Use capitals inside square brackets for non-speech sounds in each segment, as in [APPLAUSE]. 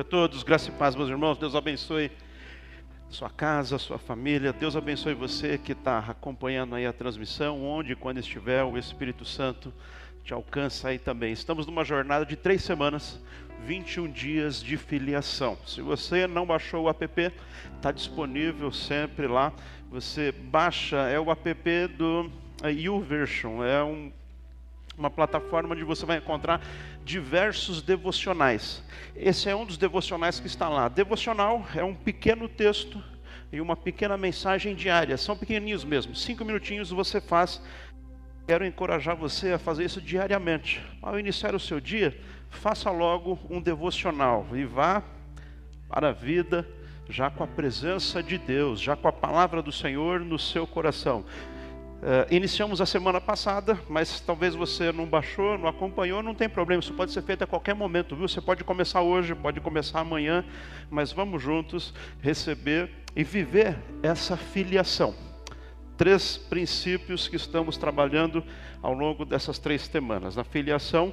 a todos, graça e paz, meus irmãos. Deus abençoe sua casa, sua família. Deus abençoe você que está acompanhando aí a transmissão, onde quando estiver, o Espírito Santo te alcança aí também. Estamos numa jornada de três semanas, 21 dias de filiação. Se você não baixou o app, está disponível sempre lá. Você baixa, é o app do YouVersion, é um uma plataforma onde você vai encontrar diversos devocionais. Esse é um dos devocionais que está lá. Devocional é um pequeno texto e uma pequena mensagem diária. São pequenininhos mesmo. Cinco minutinhos você faz. Quero encorajar você a fazer isso diariamente. Ao iniciar o seu dia, faça logo um devocional e vá para a vida já com a presença de Deus, já com a palavra do Senhor no seu coração. Uh, iniciamos a semana passada, mas talvez você não baixou, não acompanhou, não tem problema, isso pode ser feito a qualquer momento, viu? Você pode começar hoje, pode começar amanhã, mas vamos juntos receber e viver essa filiação. Três princípios que estamos trabalhando ao longo dessas três semanas. Na filiação,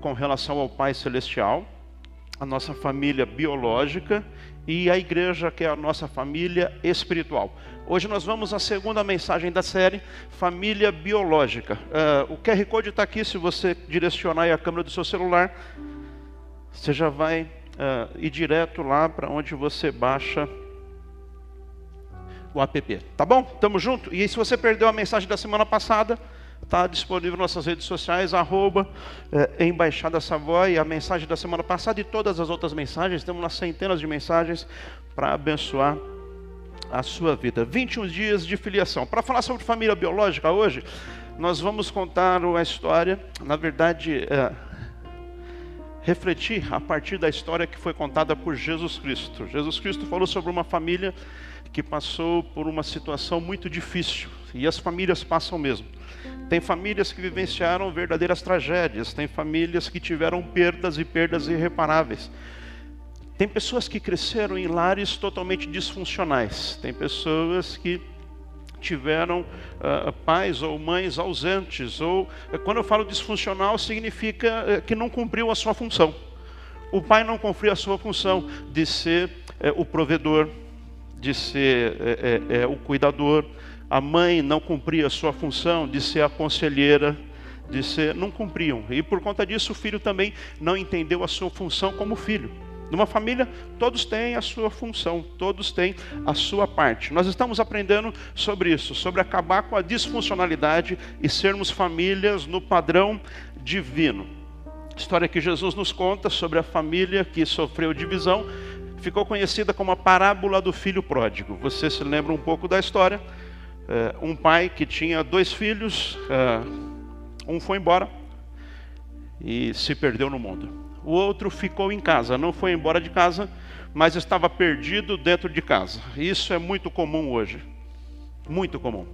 com relação ao Pai Celestial, a nossa família biológica e a igreja, que é a nossa família espiritual. Hoje nós vamos à segunda mensagem da série, Família Biológica. Uh, o QR Code está aqui, se você direcionar a câmera do seu celular, você já vai uh, ir direto lá para onde você baixa o app. Tá bom? Tamo junto? E se você perdeu a mensagem da semana passada, Está disponível nas nossas redes sociais, arroba é, Embaixada Savoy, a mensagem da semana passada e todas as outras mensagens. Temos umas centenas de mensagens para abençoar a sua vida. 21 dias de filiação. Para falar sobre família biológica hoje, nós vamos contar uma história, na verdade, é, refletir a partir da história que foi contada por Jesus Cristo. Jesus Cristo falou sobre uma família que passou por uma situação muito difícil, e as famílias passam mesmo. Tem famílias que vivenciaram verdadeiras tragédias, tem famílias que tiveram perdas e perdas irreparáveis. Tem pessoas que cresceram em lares totalmente disfuncionais, tem pessoas que tiveram uh, pais ou mães ausentes, ou uh, quando eu falo disfuncional, significa uh, que não cumpriu a sua função. O pai não cumpriu a sua função de ser eh, o provedor, de ser eh, o cuidador, a mãe não cumpria a sua função de ser a conselheira, de ser, não cumpriam. E por conta disso o filho também não entendeu a sua função como filho. Numa família, todos têm a sua função, todos têm a sua parte. Nós estamos aprendendo sobre isso, sobre acabar com a disfuncionalidade e sermos famílias no padrão divino. história que Jesus nos conta sobre a família que sofreu divisão ficou conhecida como a parábola do filho pródigo. Você se lembra um pouco da história? Uh, um pai que tinha dois filhos, uh, um foi embora e se perdeu no mundo. O outro ficou em casa, não foi embora de casa, mas estava perdido dentro de casa. Isso é muito comum hoje. Muito comum.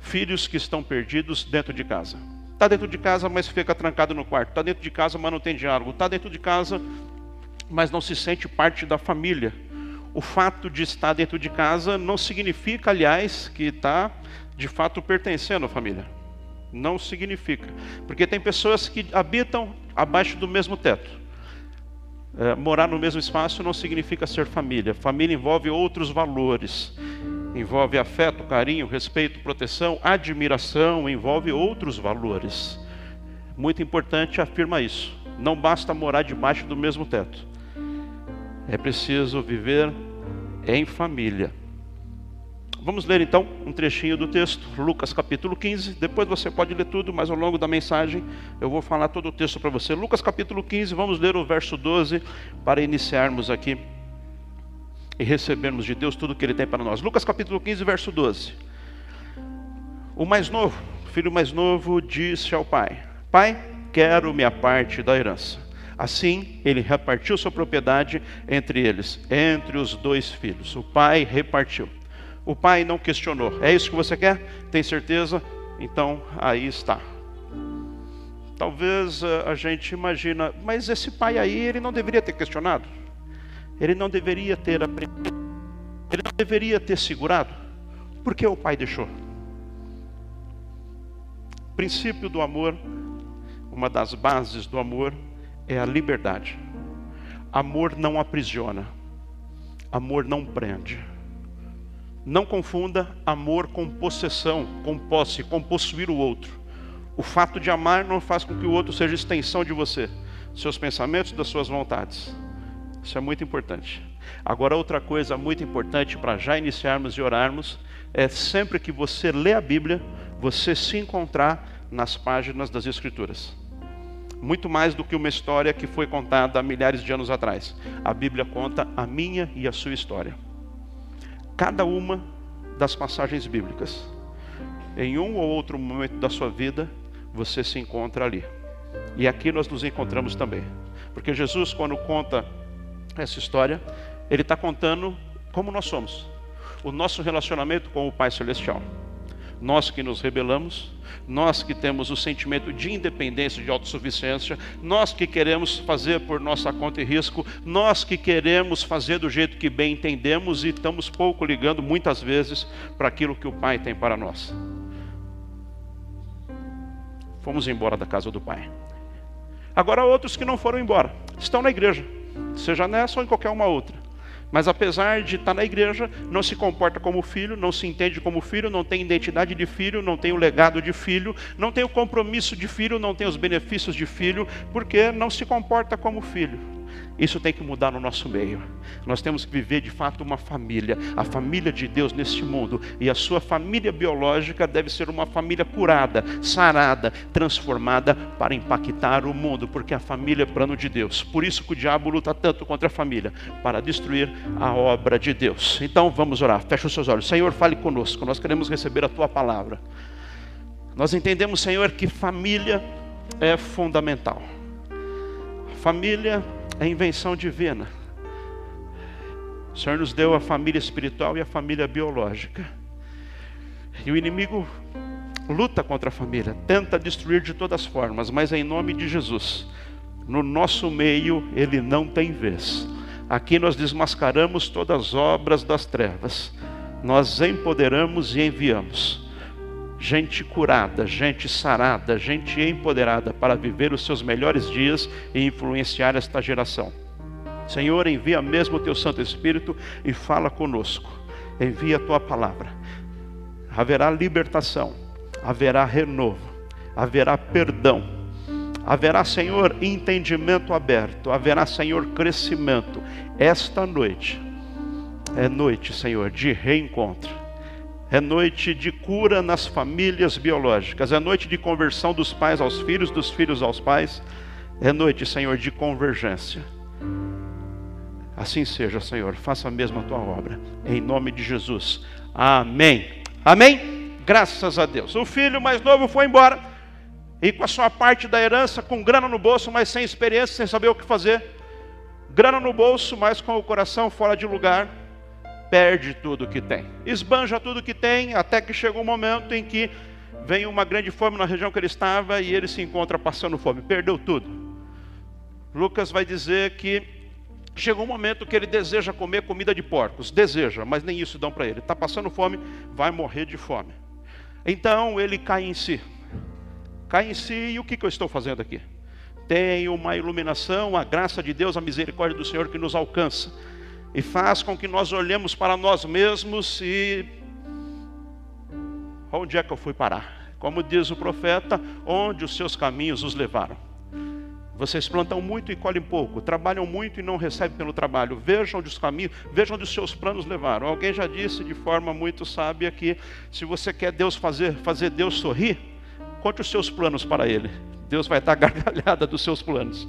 Filhos que estão perdidos dentro de casa. Está dentro de casa, mas fica trancado no quarto. Está dentro de casa, mas não tem diálogo. Está dentro de casa, mas não se sente parte da família o fato de estar dentro de casa não significa, aliás, que está de fato pertencendo à família. Não significa. Porque tem pessoas que habitam abaixo do mesmo teto. É, morar no mesmo espaço não significa ser família. Família envolve outros valores. Envolve afeto, carinho, respeito, proteção, admiração, envolve outros valores. Muito importante afirma isso. Não basta morar debaixo do mesmo teto. É preciso viver em família. Vamos ler então um trechinho do texto, Lucas capítulo 15. Depois você pode ler tudo, mas ao longo da mensagem eu vou falar todo o texto para você. Lucas capítulo 15, vamos ler o verso 12 para iniciarmos aqui e recebermos de Deus tudo que Ele tem para nós. Lucas capítulo 15, verso 12. O mais novo, o filho mais novo, disse ao pai: Pai, quero minha parte da herança. Assim, ele repartiu sua propriedade entre eles, entre os dois filhos. O pai repartiu. O pai não questionou. É isso que você quer? Tem certeza? Então, aí está. Talvez eh, a gente imagina, mas esse pai aí, ele não deveria ter questionado. Ele não deveria ter aprendido. Ele não deveria ter segurado. Por que o pai deixou? princípio do amor, uma das bases do amor, é a liberdade. Amor não aprisiona, amor não prende. Não confunda amor com possessão, com posse, com possuir o outro. O fato de amar não faz com que o outro seja extensão de você, seus pensamentos, das suas vontades. Isso é muito importante. Agora, outra coisa muito importante para já iniciarmos e orarmos é sempre que você lê a Bíblia, você se encontrar nas páginas das Escrituras. Muito mais do que uma história que foi contada há milhares de anos atrás. A Bíblia conta a minha e a sua história cada uma das passagens bíblicas. Em um ou outro momento da sua vida, você se encontra ali. E aqui nós nos encontramos também. Porque Jesus, quando conta essa história, ele está contando como nós somos. O nosso relacionamento com o Pai Celestial nós que nos rebelamos, nós que temos o sentimento de independência, de autossuficiência, nós que queremos fazer por nossa conta e risco, nós que queremos fazer do jeito que bem entendemos e estamos pouco ligando muitas vezes para aquilo que o Pai tem para nós. Fomos embora da casa do Pai. Agora outros que não foram embora, estão na igreja, seja nessa ou em qualquer uma outra mas apesar de estar na igreja, não se comporta como filho, não se entende como filho, não tem identidade de filho, não tem o legado de filho, não tem o compromisso de filho, não tem os benefícios de filho, porque não se comporta como filho. Isso tem que mudar no nosso meio. Nós temos que viver de fato uma família, a família de Deus neste mundo. E a sua família biológica deve ser uma família curada, sarada, transformada para impactar o mundo, porque a família é plano de Deus. Por isso que o diabo luta tanto contra a família, para destruir a obra de Deus. Então vamos orar. Feche os seus olhos. Senhor, fale conosco. Nós queremos receber a tua palavra. Nós entendemos, Senhor, que família é fundamental. Família é invenção divina. O Senhor nos deu a família espiritual e a família biológica. E o inimigo luta contra a família, tenta destruir de todas as formas, mas em nome de Jesus, no nosso meio ele não tem vez. Aqui nós desmascaramos todas as obras das trevas, nós empoderamos e enviamos gente curada, gente sarada, gente empoderada para viver os seus melhores dias e influenciar esta geração. Senhor, envia mesmo o teu Santo Espírito e fala conosco. Envia a tua palavra. Haverá libertação, haverá renovo, haverá perdão. Haverá, Senhor, entendimento aberto, haverá, Senhor, crescimento. Esta noite é noite, Senhor, de reencontro é noite de cura nas famílias biológicas, é noite de conversão dos pais aos filhos, dos filhos aos pais, é noite, Senhor, de convergência. Assim seja, Senhor, faça mesmo a tua obra, em nome de Jesus. Amém. Amém? Graças a Deus. O filho mais novo foi embora, e com a sua parte da herança, com grana no bolso, mas sem experiência, sem saber o que fazer. Grana no bolso, mas com o coração fora de lugar perde tudo que tem, esbanja tudo que tem, até que chega um momento em que vem uma grande fome na região que ele estava e ele se encontra passando fome, perdeu tudo. Lucas vai dizer que chegou um momento que ele deseja comer comida de porcos, deseja, mas nem isso dão para ele. Está passando fome, vai morrer de fome. Então ele cai em si, cai em si e o que, que eu estou fazendo aqui? Tem uma iluminação, a graça de Deus, a misericórdia do Senhor que nos alcança e faz com que nós olhemos para nós mesmos e onde é que eu fui parar? Como diz o profeta, onde os seus caminhos os levaram. Vocês plantam muito e colhem pouco, trabalham muito e não recebem pelo trabalho. Vejam onde os caminhos, vejam onde os seus planos levaram. Alguém já disse de forma muito sábia que se você quer Deus fazer, fazer Deus sorrir, conte os seus planos para Ele. Deus vai estar [LAUGHS] gargalhada dos seus planos.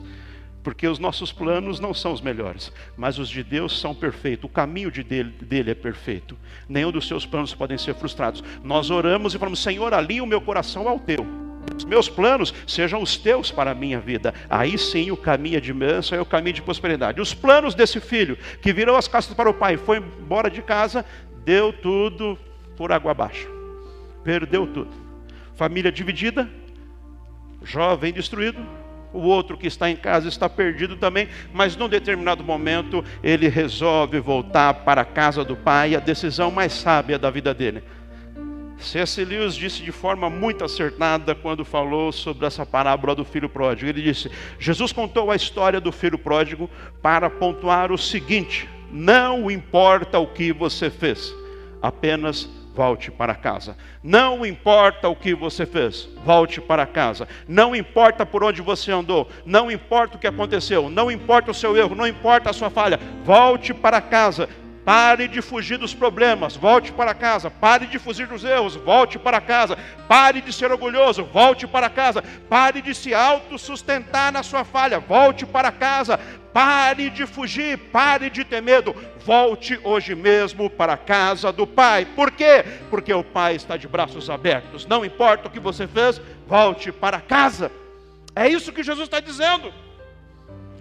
Porque os nossos planos não são os melhores, mas os de Deus são perfeitos. O caminho de dele, dele é perfeito. Nenhum dos seus planos podem ser frustrados. Nós oramos e falamos: Senhor, alinha o meu coração ao teu. Os meus planos sejam os teus para a minha vida. Aí sim o caminho é de bênção é o caminho de prosperidade. Os planos desse filho que virou as costas para o pai, foi embora de casa, deu tudo por água abaixo. Perdeu tudo. Família dividida, jovem destruído, o outro que está em casa está perdido também, mas num determinado momento ele resolve voltar para a casa do pai, a decisão mais sábia da vida dele. C.S. Lewis disse de forma muito acertada quando falou sobre essa parábola do filho pródigo. Ele disse: Jesus contou a história do filho pródigo para pontuar o seguinte: não importa o que você fez, apenas volte para casa. Não importa o que você fez, volte para casa. Não importa por onde você andou, não importa o que aconteceu, não importa o seu erro, não importa a sua falha, volte para casa. Pare de fugir dos problemas, volte para casa. Pare de fugir dos erros, volte para casa. Pare de ser orgulhoso, volte para casa. Pare de se autossustentar na sua falha, volte para casa. Pare de fugir, pare de ter medo. Volte hoje mesmo para a casa do Pai. Por quê? Porque o Pai está de braços abertos. Não importa o que você fez, volte para casa. É isso que Jesus está dizendo.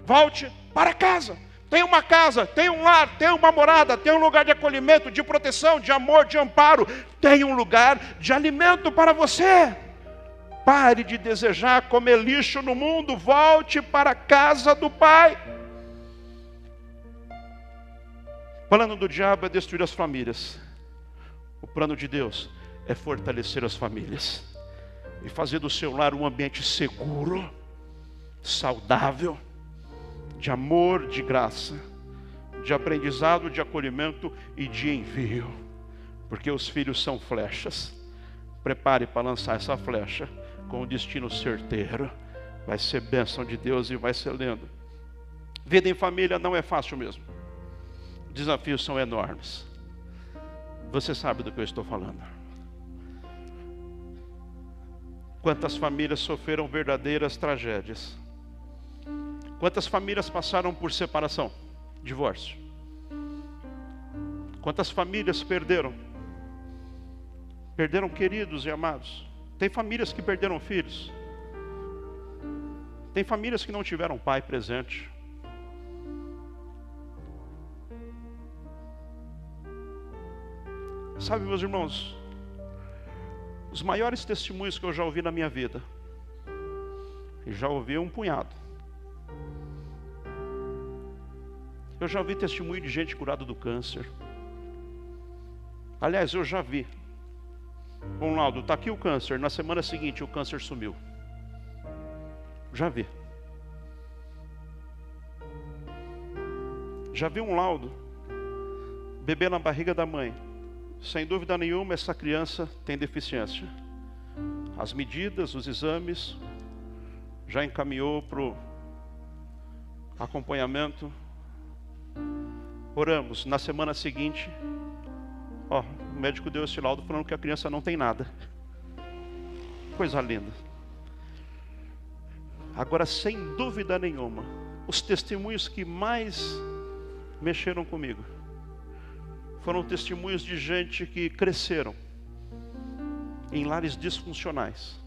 Volte para casa. Tem uma casa, tem um lar, tem uma morada, tem um lugar de acolhimento, de proteção, de amor, de amparo, tem um lugar de alimento para você. Pare de desejar comer lixo no mundo, volte para a casa do Pai. O plano do diabo é destruir as famílias. O plano de Deus é fortalecer as famílias e fazer do seu lar um ambiente seguro, saudável de amor, de graça, de aprendizado, de acolhimento e de envio, porque os filhos são flechas. Prepare para lançar essa flecha com o destino certeiro. Vai ser bênção de Deus e vai ser lindo. Vida em família não é fácil mesmo. Desafios são enormes. Você sabe do que eu estou falando. Quantas famílias sofreram verdadeiras tragédias Quantas famílias passaram por separação, divórcio? Quantas famílias perderam? Perderam queridos e amados. Tem famílias que perderam filhos. Tem famílias que não tiveram pai presente. Sabe, meus irmãos, os maiores testemunhos que eu já ouvi na minha vida, e já ouvi um punhado, Eu já vi testemunho de gente curada do câncer. Aliás, eu já vi. Bom, laudo, está aqui o câncer. Na semana seguinte, o câncer sumiu. Já vi. Já vi um laudo. Bebê na barriga da mãe. Sem dúvida nenhuma, essa criança tem deficiência. As medidas, os exames, já encaminhou para o acompanhamento Oramos. Na semana seguinte, ó, o médico deu esse laudo falando que a criança não tem nada. Coisa linda. Agora, sem dúvida nenhuma, os testemunhos que mais mexeram comigo foram testemunhos de gente que cresceram em lares disfuncionais,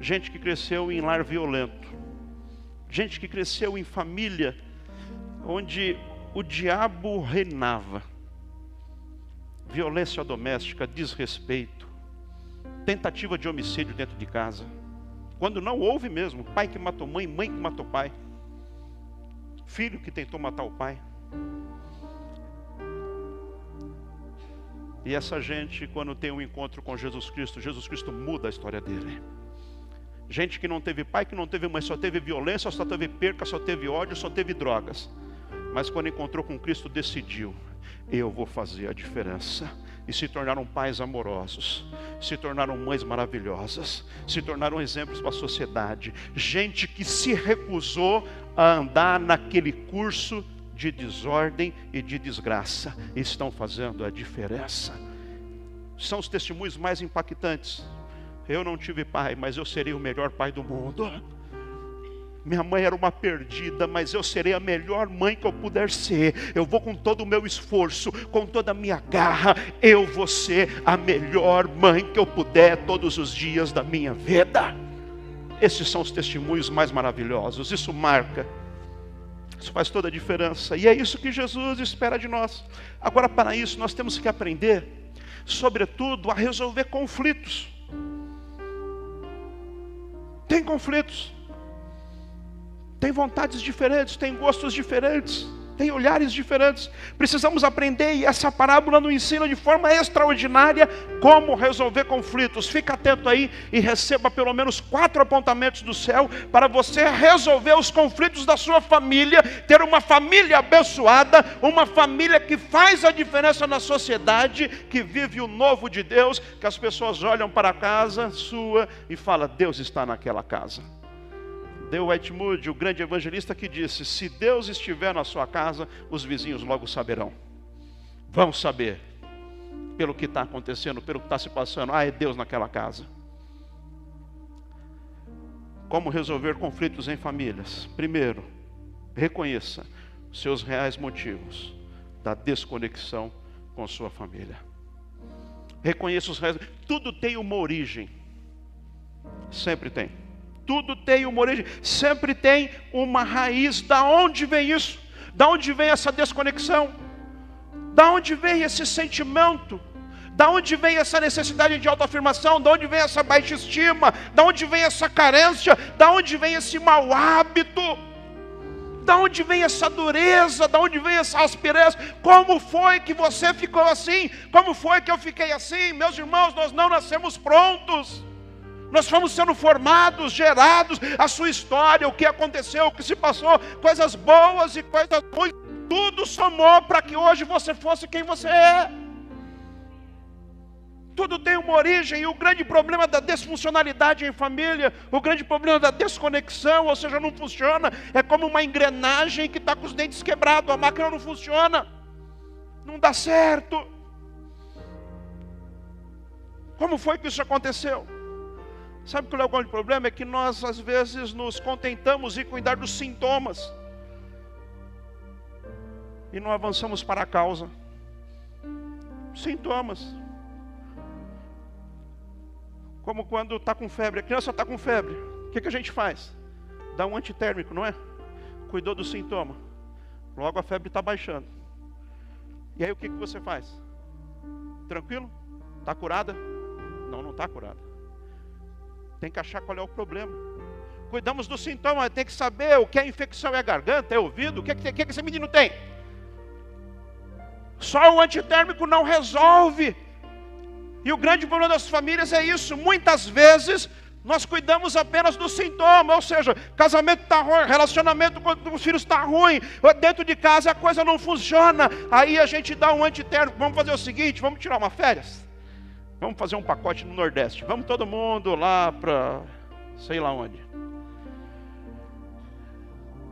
gente que cresceu em lar violento, gente que cresceu em família onde o diabo reinava. Violência doméstica, desrespeito, tentativa de homicídio dentro de casa. Quando não houve mesmo, pai que matou mãe, mãe que matou pai, filho que tentou matar o pai. E essa gente, quando tem um encontro com Jesus Cristo, Jesus Cristo muda a história dele. Gente que não teve pai, que não teve mãe, só teve violência, só teve perca, só teve ódio, só teve drogas. Mas quando encontrou com Cristo, decidiu: eu vou fazer a diferença. E se tornaram pais amorosos, se tornaram mães maravilhosas, se tornaram exemplos para a sociedade. Gente que se recusou a andar naquele curso de desordem e de desgraça, estão fazendo a diferença. São os testemunhos mais impactantes. Eu não tive pai, mas eu serei o melhor pai do mundo. Minha mãe era uma perdida, mas eu serei a melhor mãe que eu puder ser. Eu vou com todo o meu esforço, com toda a minha garra, eu vou ser a melhor mãe que eu puder todos os dias da minha vida. Esses são os testemunhos mais maravilhosos. Isso marca. Isso faz toda a diferença. E é isso que Jesus espera de nós. Agora, para isso, nós temos que aprender, sobretudo, a resolver conflitos. Tem conflitos tem vontades diferentes, tem gostos diferentes, tem olhares diferentes. Precisamos aprender, e essa parábola nos ensina de forma extraordinária como resolver conflitos. Fica atento aí e receba pelo menos quatro apontamentos do céu para você resolver os conflitos da sua família, ter uma família abençoada, uma família que faz a diferença na sociedade, que vive o novo de Deus, que as pessoas olham para a casa sua e falam: Deus está naquela casa. Deu White Moody, o grande evangelista, que disse: Se Deus estiver na sua casa, os vizinhos logo saberão. Vão saber pelo que está acontecendo, pelo que está se passando. Ah, é Deus naquela casa. Como resolver conflitos em famílias? Primeiro, reconheça seus reais motivos da desconexão com sua família. Reconheça os reais. Tudo tem uma origem. Sempre tem tudo tem uma origem, sempre tem uma raiz. Da onde vem isso? Da onde vem essa desconexão? Da onde vem esse sentimento? Da onde vem essa necessidade de autoafirmação? Da onde vem essa baixa estima? Da onde vem essa carência? Da onde vem esse mau hábito? Da onde vem essa dureza? Da onde vem essa aspereza? Como foi que você ficou assim? Como foi que eu fiquei assim? Meus irmãos, nós não nascemos prontos. Nós fomos sendo formados, gerados, a sua história, o que aconteceu, o que se passou, coisas boas e coisas ruins, tudo somou para que hoje você fosse quem você é. Tudo tem uma origem, e o grande problema da desfuncionalidade em família, o grande problema da desconexão, ou seja, não funciona, é como uma engrenagem que está com os dentes quebrados, a máquina não funciona, não dá certo. Como foi que isso aconteceu? Sabe qual é o grande problema? É que nós às vezes nos contentamos em cuidar dos sintomas e não avançamos para a causa. Sintomas. Como quando está com febre, a criança está com febre, o que, que a gente faz? Dá um antitérmico, não é? Cuidou do sintoma, logo a febre está baixando. E aí o que, que você faz? Tranquilo? Está curada? Não, não está curada. Tem que achar qual é o problema. Cuidamos do sintoma, tem que saber o que é infecção, é garganta, é ouvido, o que, é que, que, que esse menino tem. Só o antitérmico não resolve. E o grande problema das famílias é isso. Muitas vezes nós cuidamos apenas do sintoma, ou seja, casamento está ruim, relacionamento com os filhos está ruim, dentro de casa a coisa não funciona. Aí a gente dá um antitérmico. Vamos fazer o seguinte: vamos tirar uma férias. Vamos fazer um pacote no Nordeste. Vamos todo mundo lá para sei lá onde.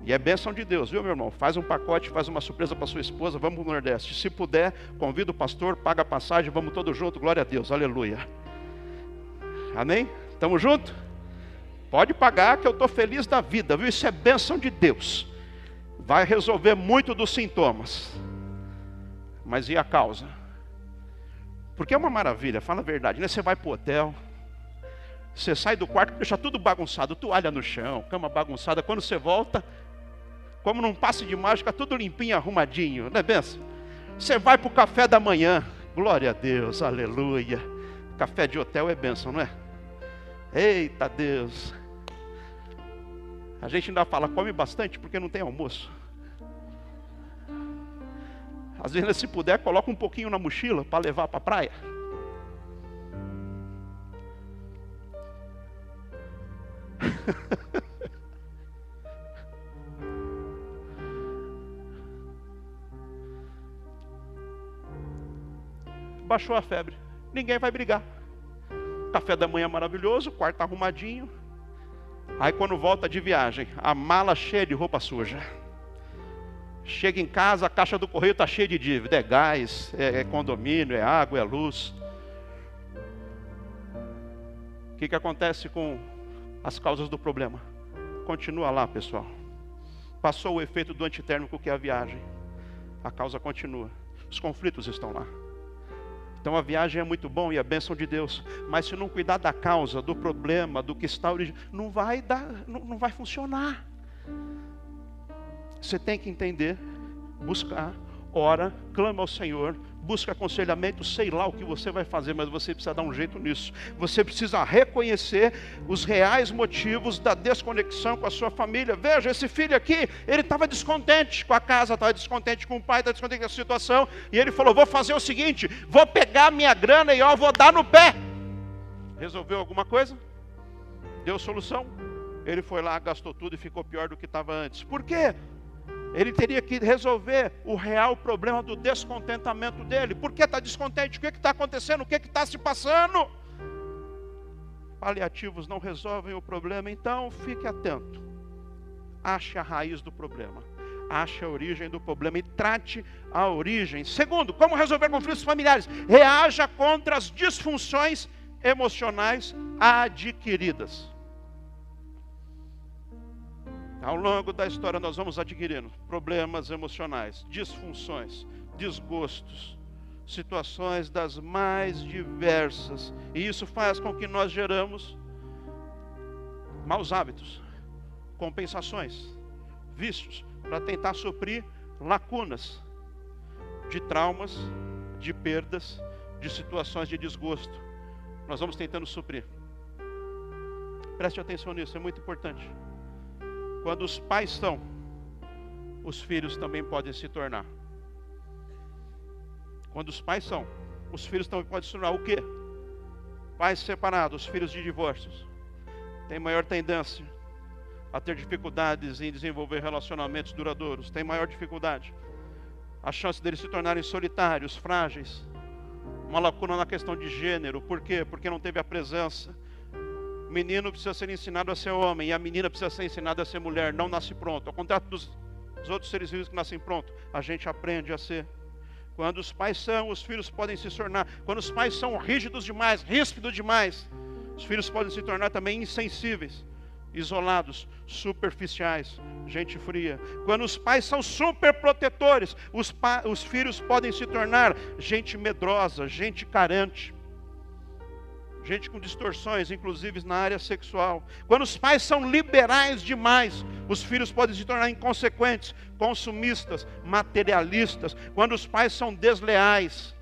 E é bênção de Deus, viu, meu irmão? Faz um pacote, faz uma surpresa para sua esposa, vamos para o Nordeste. Se puder, convida o pastor, paga a passagem, vamos todos juntos, glória a Deus, aleluia. Amém? Estamos juntos? Pode pagar que eu estou feliz da vida, viu? Isso é bênção de Deus. Vai resolver muito dos sintomas. Mas e a causa? Porque é uma maravilha, fala a verdade, né? Você vai para o hotel, você sai do quarto, deixa tudo bagunçado, toalha no chão, cama bagunçada. Quando você volta, como num passe de mágica, tudo limpinho, arrumadinho, não é benção? Você vai para o café da manhã, glória a Deus, aleluia. Café de hotel é benção, não é? Eita Deus. A gente ainda fala, come bastante porque não tem almoço. Às vezes, se puder, coloca um pouquinho na mochila para levar para a praia. [LAUGHS] Baixou a febre, ninguém vai brigar. Café da manhã maravilhoso, quarto arrumadinho. Aí quando volta de viagem, a mala cheia de roupa suja. Chega em casa, a caixa do correio está cheia de dívida. É gás, é, é condomínio, é água, é luz. O que, que acontece com as causas do problema? Continua lá, pessoal. Passou o efeito do antitérmico que é a viagem. A causa continua. Os conflitos estão lá. Então a viagem é muito bom e a bênção de Deus. Mas se não cuidar da causa, do problema, do que está originando, não vai dar, não, não vai funcionar. Você tem que entender, buscar, ora, clama ao Senhor, busca aconselhamento, sei lá o que você vai fazer, mas você precisa dar um jeito nisso. Você precisa reconhecer os reais motivos da desconexão com a sua família. Veja, esse filho aqui, ele estava descontente com a casa, estava descontente com o pai, estava descontente com a situação, e ele falou: Vou fazer o seguinte, vou pegar minha grana e ó, vou dar no pé. Resolveu alguma coisa? Deu solução? Ele foi lá, gastou tudo e ficou pior do que estava antes. Por quê? Ele teria que resolver o real problema do descontentamento dele. Por que está descontente? O que está acontecendo? O que está se passando? Paliativos não resolvem o problema, então fique atento. Ache a raiz do problema. Ache a origem do problema e trate a origem. Segundo, como resolver conflitos familiares? Reaja contra as disfunções emocionais adquiridas. Ao longo da história, nós vamos adquirindo problemas emocionais, disfunções, desgostos, situações das mais diversas, e isso faz com que nós geramos maus hábitos, compensações, vícios, para tentar suprir lacunas de traumas, de perdas, de situações de desgosto. Nós vamos tentando suprir. Preste atenção nisso, é muito importante. Quando os pais são, os filhos também podem se tornar. Quando os pais são, os filhos também podem se tornar o quê? Pais separados, filhos de divórcios, têm maior tendência a ter dificuldades em desenvolver relacionamentos duradouros, têm maior dificuldade. A chance deles se tornarem solitários, frágeis. Uma lacuna na questão de gênero, por quê? Porque não teve a presença o menino precisa ser ensinado a ser homem e a menina precisa ser ensinada a ser mulher. Não nasce pronto. Ao contrário dos, dos outros seres vivos que nascem pronto, a gente aprende a ser. Quando os pais são, os filhos podem se tornar. Quando os pais são rígidos demais, ríspidos demais, os filhos podem se tornar também insensíveis, isolados, superficiais, gente fria. Quando os pais são super protetores, os, os filhos podem se tornar gente medrosa, gente carente gente com distorções, inclusive na área sexual. Quando os pais são liberais demais, os filhos podem se tornar inconsequentes, consumistas, materialistas. Quando os pais são desleais,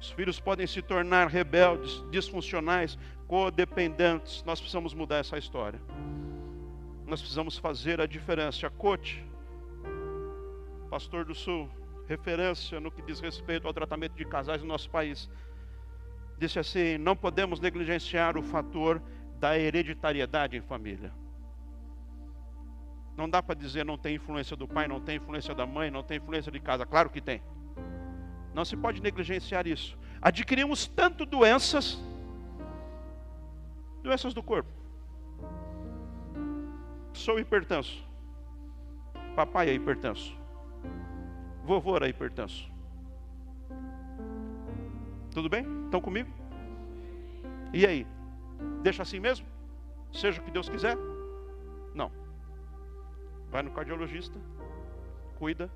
os filhos podem se tornar rebeldes, disfuncionais, codependentes. Nós precisamos mudar essa história. Nós precisamos fazer a diferença. A Cote, pastor do Sul, referência no que diz respeito ao tratamento de casais no nosso país disse assim: não podemos negligenciar o fator da hereditariedade em família. Não dá para dizer não tem influência do pai, não tem influência da mãe, não tem influência de casa. Claro que tem. Não se pode negligenciar isso. Adquirimos tanto doenças, doenças do corpo. Sou hipertenso. Papai é hipertenso. Vovô era hipertenso. Tudo bem? Estão comigo? E aí? Deixa assim mesmo? Seja o que Deus quiser? Não. Vai no cardiologista, cuida,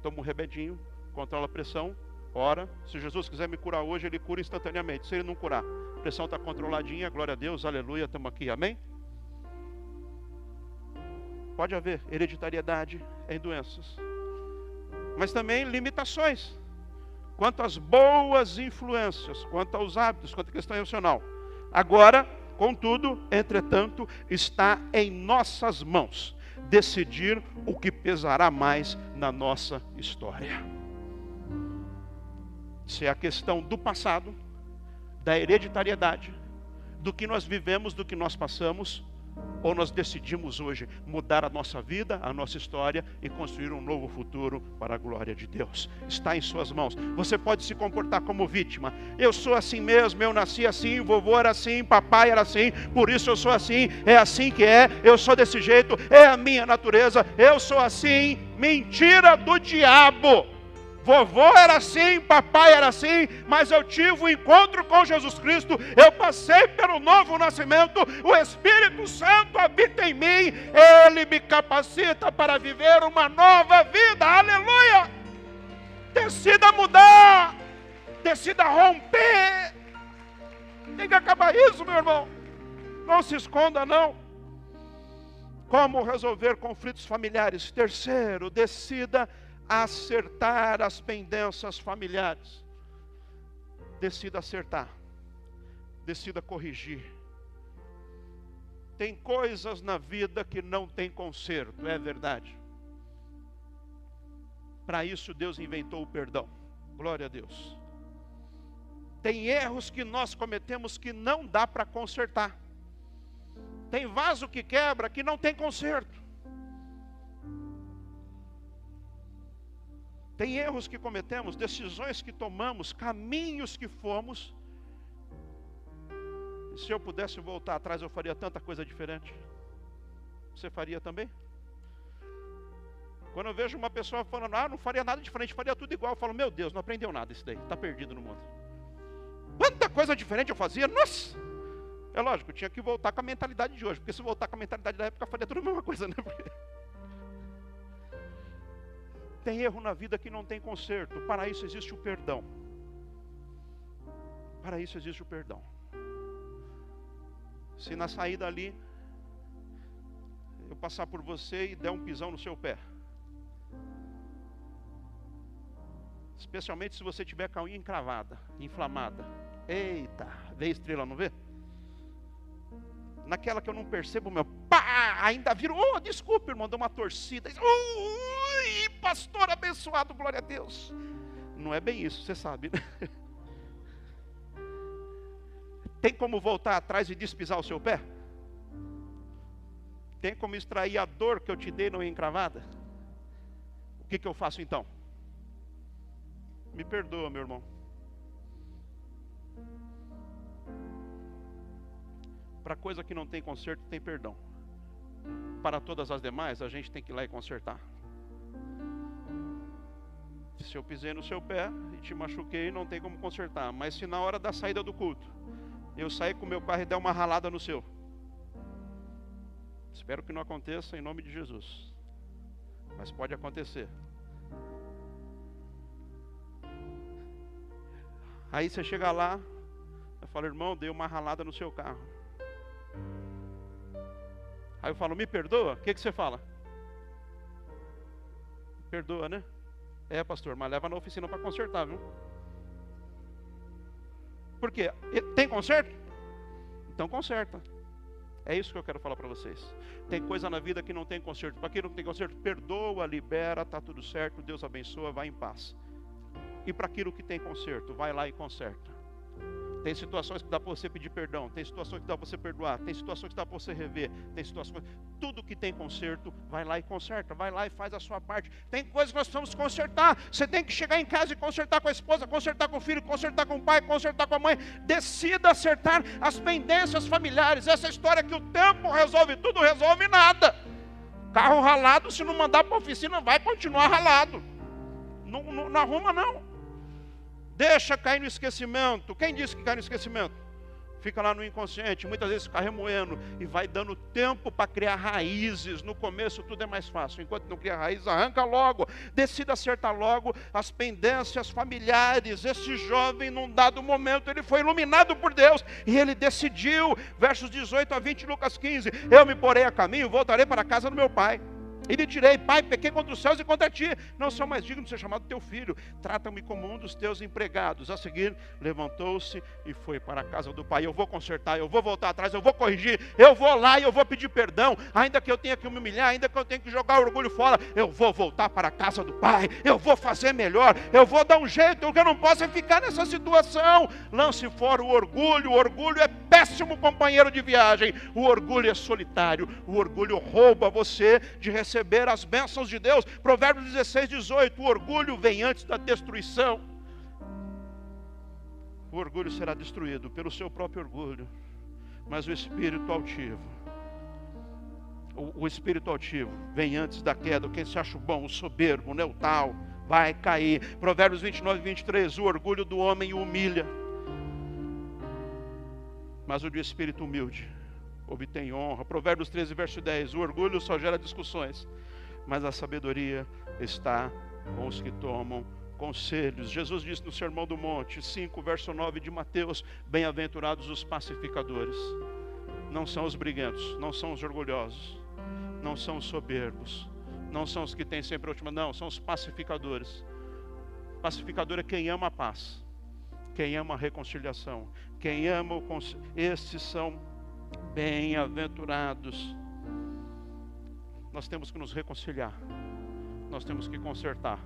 toma um remedinho, controla a pressão, ora. Se Jesus quiser me curar hoje, Ele cura instantaneamente. Se Ele não curar, a pressão está controladinha, glória a Deus, aleluia, estamos aqui, amém? Pode haver hereditariedade em doenças, mas também limitações quanto às boas influências, quanto aos hábitos, quanto à questão emocional. Agora, contudo, entretanto, está em nossas mãos decidir o que pesará mais na nossa história. Se é a questão do passado, da hereditariedade, do que nós vivemos, do que nós passamos, ou nós decidimos hoje mudar a nossa vida, a nossa história e construir um novo futuro para a glória de Deus? Está em Suas mãos. Você pode se comportar como vítima. Eu sou assim mesmo, eu nasci assim, vovô era assim, papai era assim, por isso eu sou assim, é assim que é, eu sou desse jeito, é a minha natureza, eu sou assim. Mentira do diabo. Vovô era assim, papai era assim, mas eu tive um encontro com Jesus Cristo, eu passei pelo novo nascimento, o Espírito Santo habita em mim, ele me capacita para viver uma nova vida, aleluia! Decida mudar, decida romper, tem que acabar isso, meu irmão, não se esconda, não. Como resolver conflitos familiares? Terceiro, decida acertar as pendências familiares. Decida acertar, decida corrigir. Tem coisas na vida que não tem conserto, é verdade. Para isso Deus inventou o perdão. Glória a Deus. Tem erros que nós cometemos que não dá para consertar. Tem vaso que quebra que não tem conserto. Tem erros que cometemos, decisões que tomamos, caminhos que fomos. E se eu pudesse voltar atrás, eu faria tanta coisa diferente. Você faria também? Quando eu vejo uma pessoa falando, ah, não faria nada diferente, faria tudo igual, eu falo, meu Deus, não aprendeu nada isso daí, está perdido no mundo. Quanta coisa diferente eu fazia, nossa! É lógico, eu tinha que voltar com a mentalidade de hoje, porque se voltar com a mentalidade da época, eu faria tudo a mesma coisa, né? [LAUGHS] Tem erro na vida que não tem conserto. Para isso existe o perdão. Para isso existe o perdão. Se na saída ali eu passar por você e der um pisão no seu pé. Especialmente se você tiver com a unha encravada, inflamada. Eita, vê estrela, não vê? Naquela que eu não percebo, meu pá, ainda vira, oh, desculpe, irmão, deu uma torcida. Ui, pastor abençoado, glória a Deus. Não é bem isso, você sabe. Né? [LAUGHS] Tem como voltar atrás e despisar o seu pé? Tem como extrair a dor que eu te dei não encravada? O que, que eu faço então? Me perdoa, meu irmão. Para coisa que não tem conserto, tem perdão. Para todas as demais, a gente tem que ir lá e consertar. Se eu pisei no seu pé e te machuquei, não tem como consertar. Mas se na hora da saída do culto, eu sair com meu carro e der uma ralada no seu. Espero que não aconteça em nome de Jesus. Mas pode acontecer. Aí você chega lá, eu falo, irmão, dei uma ralada no seu carro. Aí eu falo, me perdoa? O que, que você fala? Perdoa, né? É, pastor, mas leva na oficina para consertar, viu? Por quê? Tem conserto? Então conserta. É isso que eu quero falar para vocês. Tem coisa na vida que não tem conserto. Para quem não tem conserto, perdoa, libera, tá tudo certo, Deus abençoa, vai em paz. E para aquilo que tem conserto, vai lá e conserta. Tem situações que dá para você pedir perdão, tem situações que dá para você perdoar, tem situações que dá para você rever, tem situações. Tudo que tem conserto, vai lá e conserta, vai lá e faz a sua parte. Tem coisas que nós precisamos consertar. Você tem que chegar em casa e consertar com a esposa, consertar com o filho, consertar com o pai, consertar com a mãe. Decida acertar as pendências familiares. Essa história que o tempo resolve tudo, resolve nada. Carro ralado, se não mandar para a oficina, vai continuar ralado. Não, não, não arruma, não. Deixa cair no esquecimento. Quem disse que cai no esquecimento? Fica lá no inconsciente, muitas vezes fica remoendo e vai dando tempo para criar raízes. No começo tudo é mais fácil, enquanto não cria raízes, arranca logo, decida acertar logo as pendências familiares. Esse jovem, num dado momento, ele foi iluminado por Deus e ele decidiu, versos 18 a 20, Lucas 15: Eu me porei a caminho, voltarei para a casa do meu pai. E lhe direi, pai, pequei contra os céus e contra ti. Não sou mais digno de ser chamado teu filho. Trata-me como um dos teus empregados. A seguir, levantou-se e foi para a casa do pai. Eu vou consertar, eu vou voltar atrás, eu vou corrigir, eu vou lá e eu vou pedir perdão. Ainda que eu tenha que me humilhar, ainda que eu tenha que jogar o orgulho fora, eu vou voltar para a casa do pai. Eu vou fazer melhor, eu vou dar um jeito. Eu não posso é ficar nessa situação. Lance fora o orgulho. O orgulho é péssimo companheiro de viagem. O orgulho é solitário. O orgulho rouba você de receber receber as bênçãos de Deus. Provérbios 16, 18: o orgulho vem antes da destruição. O orgulho será destruído pelo seu próprio orgulho, mas o espírito altivo, o, o espírito altivo vem antes da queda. Quem se acha bom, o soberbo, né, o tal, vai cair. Provérbios 29, 23: o orgulho do homem humilha, mas o de espírito humilde obtém honra. Provérbios 13, verso 10. O orgulho só gera discussões, mas a sabedoria está com os que tomam conselhos. Jesus disse no Sermão do Monte, 5, verso 9 de Mateus: Bem-aventurados os pacificadores. Não são os briguentos, não são os orgulhosos, não são os soberbos, Não são os que têm sempre a última, não, são os pacificadores. Pacificador é quem ama a paz, quem ama a reconciliação, quem ama o estes são bem-aventurados. Nós temos que nos reconciliar, nós temos que consertar.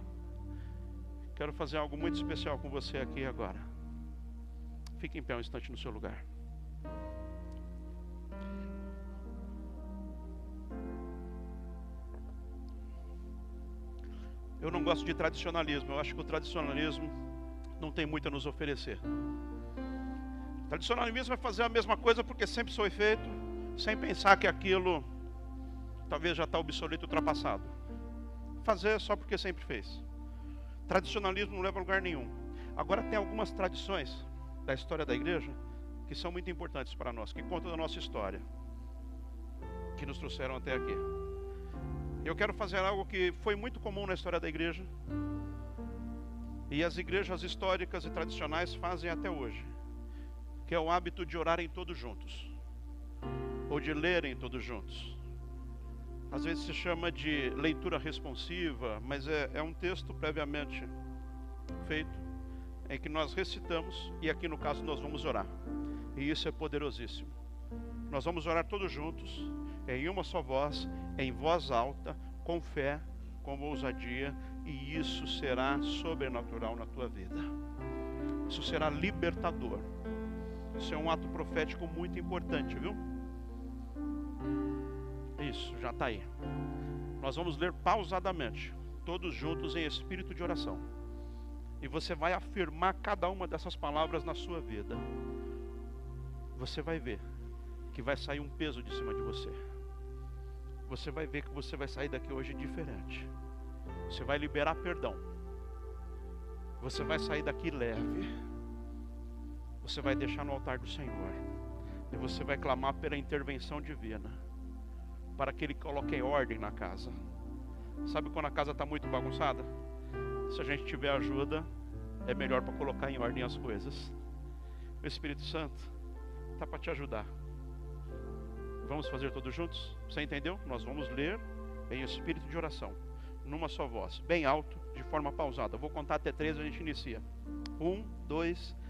Quero fazer algo muito especial com você aqui agora. Fique em pé um instante no seu lugar. Eu não gosto de tradicionalismo. Eu acho que o tradicionalismo não tem muito a nos oferecer. Tradicionalismo é fazer a mesma coisa porque sempre foi feito, sem pensar que aquilo talvez já está obsoleto, ultrapassado. Fazer só porque sempre fez. Tradicionalismo não leva a lugar nenhum. Agora tem algumas tradições da história da igreja que são muito importantes para nós, que contam da nossa história, que nos trouxeram até aqui. Eu quero fazer algo que foi muito comum na história da igreja. E as igrejas históricas e tradicionais fazem até hoje, que é o hábito de orarem todos juntos, ou de lerem todos juntos. Às vezes se chama de leitura responsiva, mas é, é um texto previamente feito, em que nós recitamos, e aqui no caso nós vamos orar. E isso é poderosíssimo. Nós vamos orar todos juntos, em uma só voz, em voz alta, com fé, com ousadia, e isso será sobrenatural na tua vida. Isso será libertador. Isso é um ato profético muito importante, viu? Isso, já está aí. Nós vamos ler pausadamente, todos juntos em espírito de oração. E você vai afirmar cada uma dessas palavras na sua vida. Você vai ver que vai sair um peso de cima de você você vai ver que você vai sair daqui hoje diferente. Você vai liberar perdão. Você vai sair daqui leve. Você vai deixar no altar do Senhor. E você vai clamar pela intervenção divina. Para que Ele coloque em ordem na casa. Sabe quando a casa está muito bagunçada? Se a gente tiver ajuda, é melhor para colocar em ordem as coisas. O Espírito Santo está para te ajudar. Vamos fazer todos juntos? Você entendeu? Nós vamos ler em espírito de oração, numa só voz, bem alto, de forma pausada. Vou contar até três e a gente inicia. Um, dois, três.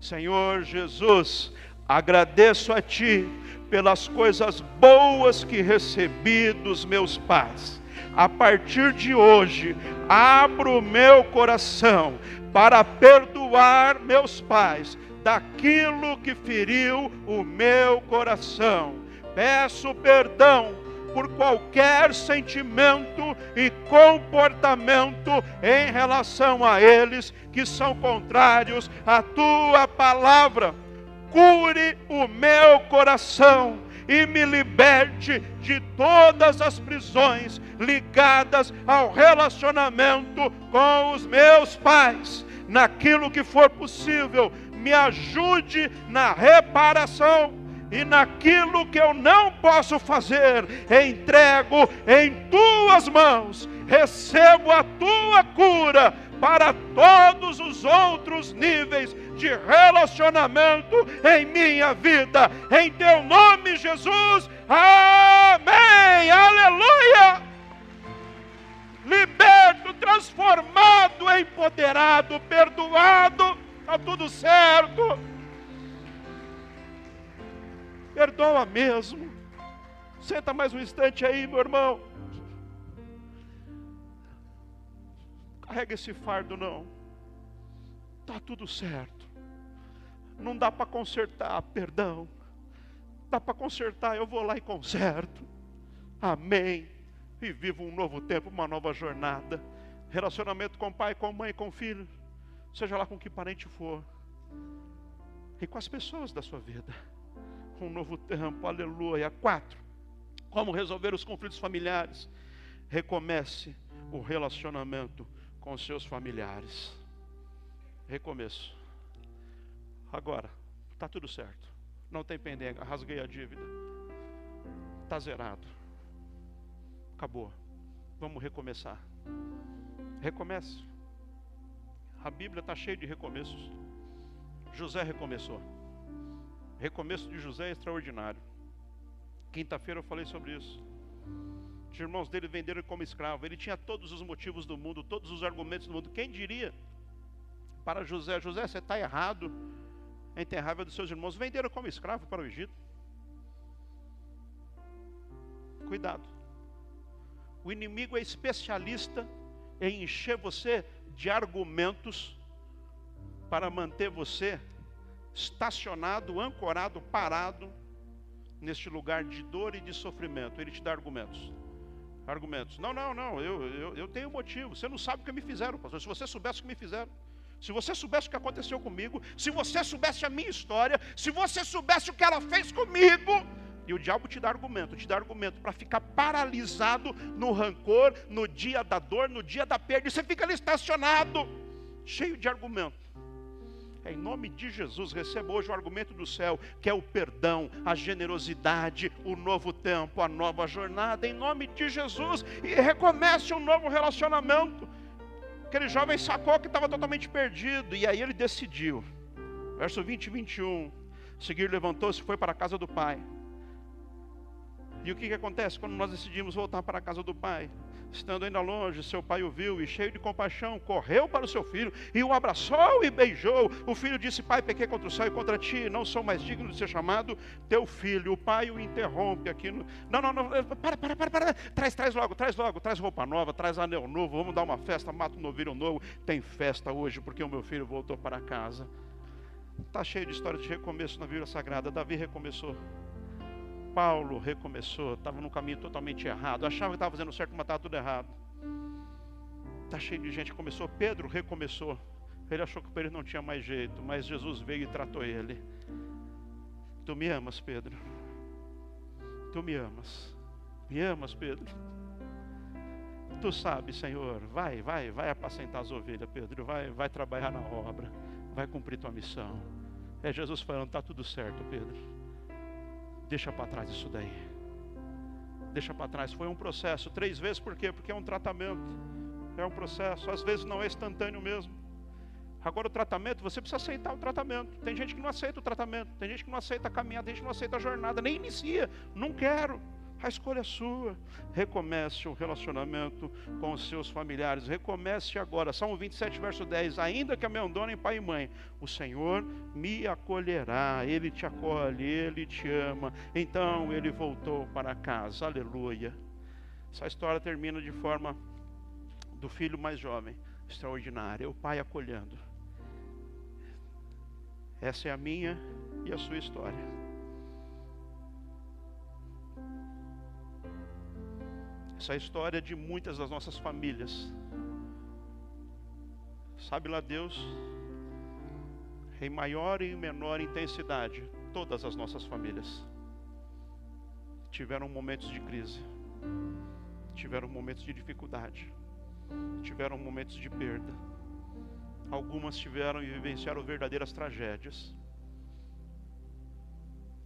Senhor Jesus, agradeço a Ti pelas coisas boas que recebi dos meus pais. A partir de hoje, abro o meu coração para perdoar meus pais daquilo que feriu o meu coração. Peço perdão por qualquer sentimento e comportamento em relação a eles que são contrários à tua palavra. Cure o meu coração e me liberte de todas as prisões ligadas ao relacionamento com os meus pais. Naquilo que for possível, me ajude na reparação e naquilo que eu não posso fazer, entrego em tuas mãos, recebo a tua cura para todos os outros níveis de relacionamento em minha vida, em teu nome, Jesus, amém, aleluia. Liberto, transformado, empoderado, perdoado. Está tudo certo. Perdoa mesmo. Senta mais um instante aí, meu irmão. Carrega esse fardo, não. Está tudo certo. Não dá para consertar, perdão. Dá para consertar, eu vou lá e conserto. Amém. E vivo um novo tempo, uma nova jornada. Relacionamento com pai, com mãe, com filho seja lá com que parente for, e com as pessoas da sua vida. Um novo tempo, aleluia. Quatro, como resolver os conflitos familiares? Recomece o relacionamento com seus familiares. Recomeço. Agora, está tudo certo. Não tem pendenga, rasguei a dívida. Está zerado. Acabou. Vamos recomeçar. Recomece. A Bíblia está cheia de recomeços. José recomeçou. Recomeço de José é extraordinário. Quinta-feira eu falei sobre isso. Os irmãos dele venderam como escravo. Ele tinha todos os motivos do mundo, todos os argumentos do mundo. Quem diria para José: José, você está errado ter raiva dos seus irmãos. Venderam como escravo para o Egito. Cuidado. O inimigo é especialista em encher você de argumentos para manter você estacionado, ancorado, parado neste lugar de dor e de sofrimento. Ele te dá argumentos. Argumentos. Não, não, não, eu, eu, eu tenho motivo. Você não sabe o que me fizeram, pastor. Se você soubesse o que me fizeram, se você soubesse o que aconteceu comigo, se você soubesse a minha história, se você soubesse o que ela fez comigo, e o diabo te dá argumento, te dá argumento para ficar paralisado no rancor, no dia da dor, no dia da perda. E você fica ali estacionado, cheio de argumento. Em nome de Jesus, receba hoje o argumento do céu, que é o perdão, a generosidade, o novo tempo, a nova jornada, em nome de Jesus, e recomece um novo relacionamento. Aquele jovem sacou que estava totalmente perdido, e aí ele decidiu. Verso 20 e 21. Seguir levantou-se e foi para a casa do pai. E o que, que acontece quando nós decidimos voltar para a casa do pai? Estando ainda longe, seu pai o viu e, cheio de compaixão, correu para o seu filho e o abraçou e beijou. O filho disse: Pai, pequei contra o céu e contra ti, não sou mais digno de ser chamado teu filho. O pai o interrompe aqui. No... Não, não, não, para, para, para, para. Traz, traz logo, traz logo, traz roupa nova, traz anel novo, vamos dar uma festa, mata um novilho novo. Tem festa hoje porque o meu filho voltou para casa. Está cheio de história de recomeço na Bíblia Sagrada. Davi recomeçou. Paulo recomeçou, estava no caminho totalmente errado, achava que estava fazendo certo, mas estava tudo errado. Está cheio de gente começou. Pedro recomeçou. Ele achou que Pedro não tinha mais jeito, mas Jesus veio e tratou ele. Tu me amas, Pedro. Tu me amas. Me amas, Pedro. Tu sabes, Senhor. Vai, vai, vai apacentar as ovelhas, Pedro. Vai, vai trabalhar na obra. Vai cumprir tua missão. É Jesus falando, está tudo certo, Pedro Deixa para trás isso daí. Deixa para trás. Foi um processo. Três vezes por quê? Porque é um tratamento. É um processo. Às vezes não é instantâneo mesmo. Agora o tratamento, você precisa aceitar o tratamento. Tem gente que não aceita o tratamento. Tem gente que não aceita a caminhada. Tem gente que não aceita a jornada. Nem inicia. Não quero. A escolha é sua. Recomece o relacionamento com os seus familiares. Recomece agora. Salmo 27, verso 10. Ainda que abandonem pai e mãe, o Senhor me acolherá. Ele te acolhe, ele te ama. Então ele voltou para casa. Aleluia. Essa história termina de forma do filho mais jovem, extraordinária. O pai acolhendo. Essa é a minha e a sua história. Essa é a história de muitas das nossas famílias. Sabe lá Deus, em maior e menor intensidade, todas as nossas famílias tiveram momentos de crise, tiveram momentos de dificuldade, tiveram momentos de perda. Algumas tiveram e vivenciaram verdadeiras tragédias.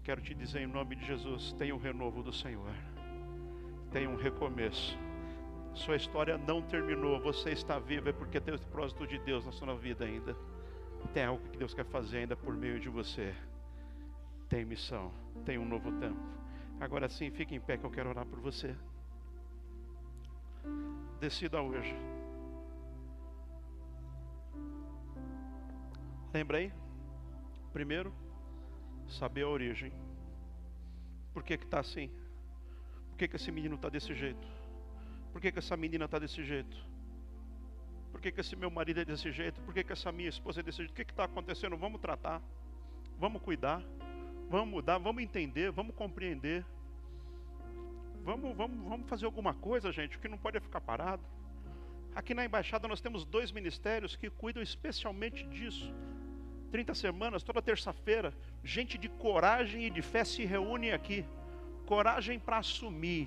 Quero te dizer em nome de Jesus: tenha o renovo do Senhor tem um recomeço. Sua história não terminou, você está vivo, é porque tem o propósito de Deus na sua vida ainda. Tem algo que Deus quer fazer ainda por meio de você. Tem missão, tem um novo tempo. Agora sim, fique em pé que eu quero orar por você. Decida hoje. Lembra aí? Primeiro, saber a origem. Por que está assim? Que, que esse menino está desse jeito? Por que, que essa menina está desse jeito? Por que, que esse meu marido é desse jeito? Por que, que essa minha esposa é desse jeito? O que está acontecendo? Vamos tratar, vamos cuidar, vamos mudar, vamos entender, vamos compreender. Vamos, vamos, vamos fazer alguma coisa, gente, o que não pode é ficar parado. Aqui na embaixada nós temos dois ministérios que cuidam especialmente disso. 30 semanas, toda terça-feira, gente de coragem e de fé se reúne aqui coragem para assumir